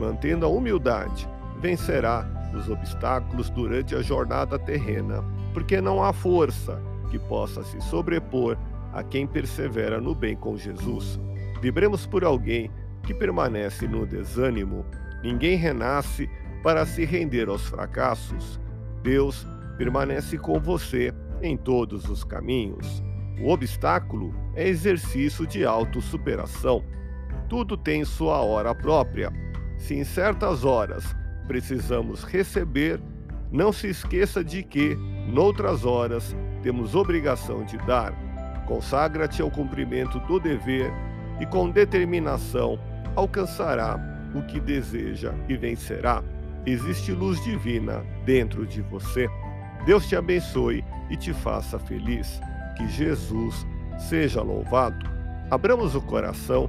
mantendo a humildade, vencerá os obstáculos durante a jornada terrena porque não há força que possa se sobrepor a quem persevera no bem com Jesus. Vibremos por alguém que permanece no desânimo. Ninguém renasce para se render aos fracassos. Deus permanece com você em todos os caminhos. O obstáculo é exercício de autossuperação. Tudo tem sua hora própria. Se em certas horas precisamos receber, não se esqueça de que Noutras horas, temos obrigação de dar. Consagra-te ao cumprimento do dever e, com determinação, alcançará o que deseja e vencerá. Existe luz divina dentro de você. Deus te abençoe e te faça feliz. Que Jesus seja louvado. Abramos o coração